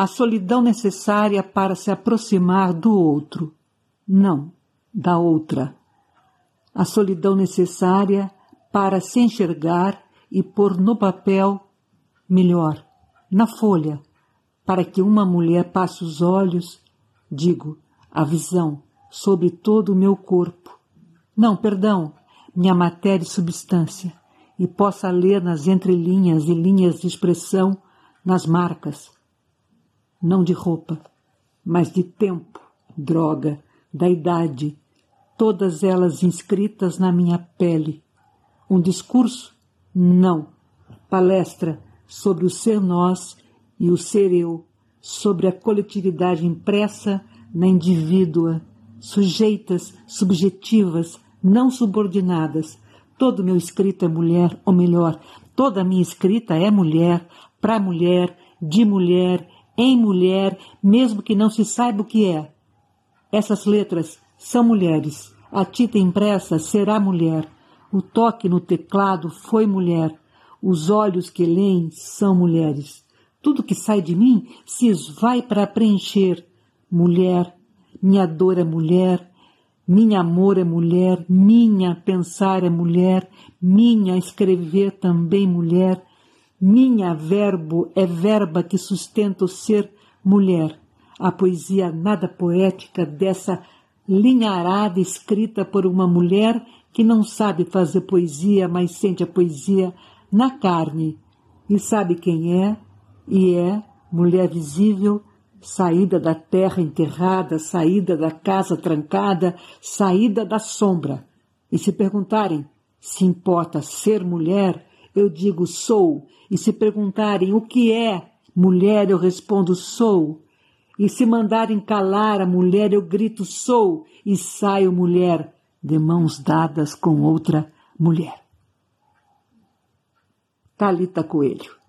a solidão necessária para se aproximar do outro, não da outra. A solidão necessária para se enxergar e pôr no papel melhor, na folha, para que uma mulher passe os olhos, digo, a visão sobre todo o meu corpo. Não, perdão, minha matéria e substância, e possa ler nas entrelinhas e linhas de expressão, nas marcas, não de roupa, mas de tempo, droga, da idade, todas elas inscritas na minha pele. Um discurso? Não. Palestra sobre o ser nós e o ser eu, sobre a coletividade impressa na indivídua, sujeitas, subjetivas, não subordinadas. Todo meu escrito é mulher, ou melhor, toda minha escrita é mulher, para mulher, de mulher, em mulher, mesmo que não se saiba o que é. Essas letras são mulheres. A tinta impressa será mulher. O toque no teclado foi mulher. Os olhos que leem são mulheres. Tudo que sai de mim se esvai para preencher. Mulher, minha dor é mulher, minha amor é mulher, minha pensar é mulher, minha escrever também mulher, minha verbo é verba que sustenta o ser mulher. A poesia nada poética dessa linharada escrita por uma mulher que não sabe fazer poesia, mas sente a poesia na carne e sabe quem é, e é mulher visível, saída da terra enterrada, saída da casa trancada, saída da sombra. E se perguntarem se importa ser mulher, eu digo sou, e se perguntarem o que é mulher, eu respondo sou. E se mandarem calar a mulher, eu grito sou e saio mulher, de mãos dadas com outra mulher. Talita Coelho